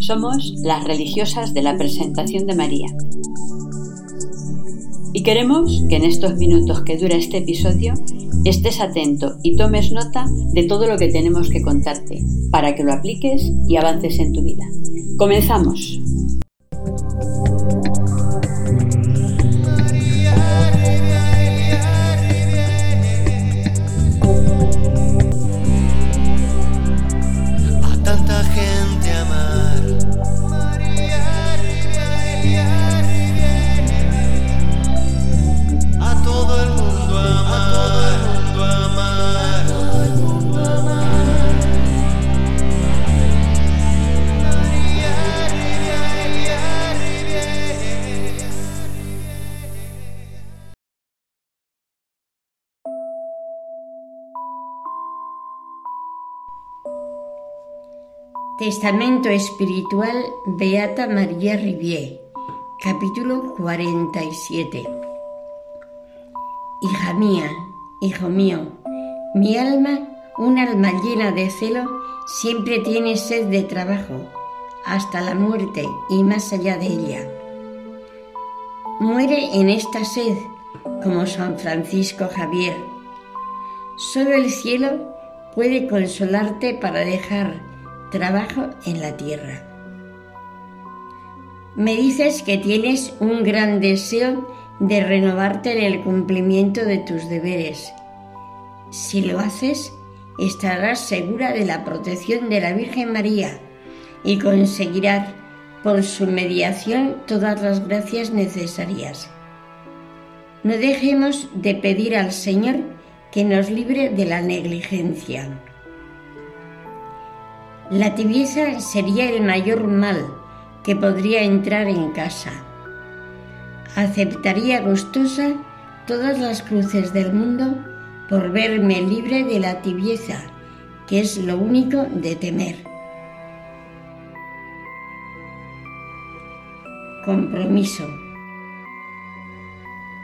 Somos las religiosas de la presentación de María. Y queremos que en estos minutos que dura este episodio estés atento y tomes nota de todo lo que tenemos que contarte para que lo apliques y avances en tu vida. Comenzamos. Testamento Espiritual Beata María Rivier, capítulo 47. Hija mía, hijo mío, mi alma, un alma llena de celo, siempre tiene sed de trabajo, hasta la muerte y más allá de ella. Muere en esta sed, como San Francisco Javier. Solo el cielo puede consolarte para dejar trabajo en la tierra. Me dices que tienes un gran deseo de renovarte en el cumplimiento de tus deberes. Si lo haces, estarás segura de la protección de la Virgen María y conseguirás por su mediación todas las gracias necesarias. No dejemos de pedir al Señor que nos libre de la negligencia. La tibieza sería el mayor mal que podría entrar en casa. Aceptaría gustosa todas las cruces del mundo por verme libre de la tibieza, que es lo único de temer. Compromiso.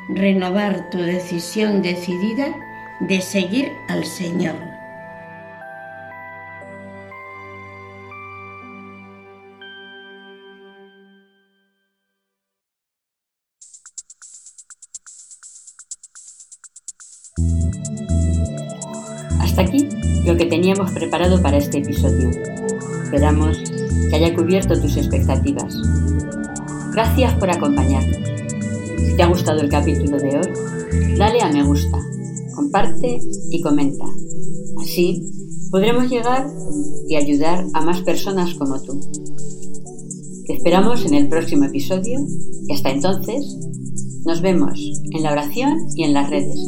Renovar tu decisión decidida de seguir al Señor. Hasta aquí lo que teníamos preparado para este episodio. Esperamos que haya cubierto tus expectativas. Gracias por acompañarnos. Si te ha gustado el capítulo de hoy, dale a me gusta, comparte y comenta. Así podremos llegar y ayudar a más personas como tú. Te esperamos en el próximo episodio y hasta entonces nos vemos en la oración y en las redes.